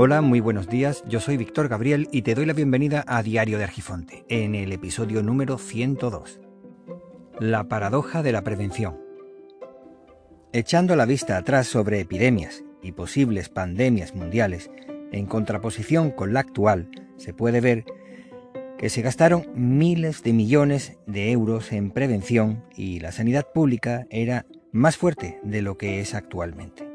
Hola, muy buenos días. Yo soy Víctor Gabriel y te doy la bienvenida a Diario de Argifonte, en el episodio número 102. La paradoja de la prevención. Echando la vista atrás sobre epidemias y posibles pandemias mundiales, en contraposición con la actual, se puede ver que se gastaron miles de millones de euros en prevención y la sanidad pública era más fuerte de lo que es actualmente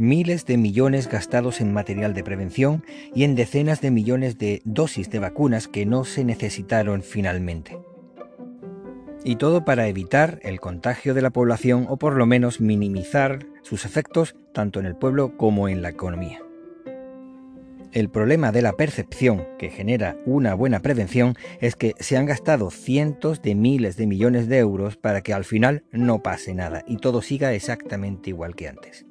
miles de millones gastados en material de prevención y en decenas de millones de dosis de vacunas que no se necesitaron finalmente. Y todo para evitar el contagio de la población o por lo menos minimizar sus efectos tanto en el pueblo como en la economía. El problema de la percepción que genera una buena prevención es que se han gastado cientos de miles de millones de euros para que al final no pase nada y todo siga exactamente igual que antes.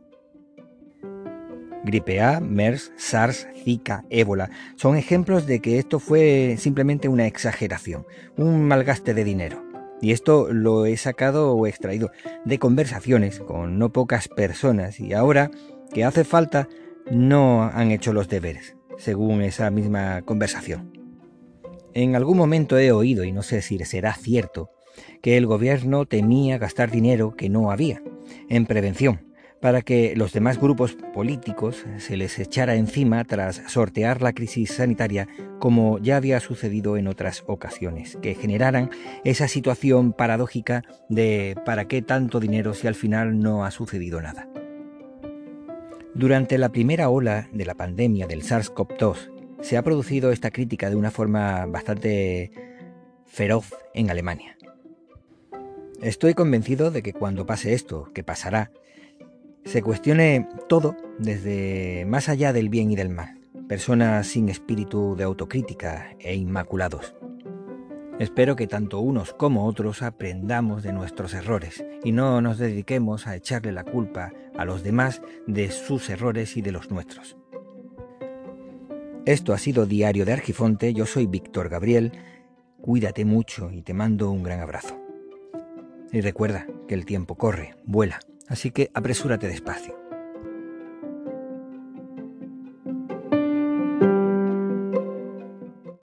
Gripe A, MERS, SARS, Zika, ébola son ejemplos de que esto fue simplemente una exageración, un malgaste de dinero. Y esto lo he sacado o extraído de conversaciones con no pocas personas y ahora que hace falta no han hecho los deberes, según esa misma conversación. En algún momento he oído, y no sé si será cierto, que el gobierno temía gastar dinero que no había en prevención para que los demás grupos políticos se les echara encima tras sortear la crisis sanitaria como ya había sucedido en otras ocasiones, que generaran esa situación paradójica de ¿para qué tanto dinero si al final no ha sucedido nada? Durante la primera ola de la pandemia del SARS-CoV-2 se ha producido esta crítica de una forma bastante feroz en Alemania. Estoy convencido de que cuando pase esto, que pasará, se cuestione todo desde más allá del bien y del mal, personas sin espíritu de autocrítica e inmaculados. Espero que tanto unos como otros aprendamos de nuestros errores y no nos dediquemos a echarle la culpa a los demás de sus errores y de los nuestros. Esto ha sido Diario de Argifonte, yo soy Víctor Gabriel, cuídate mucho y te mando un gran abrazo. Y recuerda que el tiempo corre, vuela así que apresúrate despacio.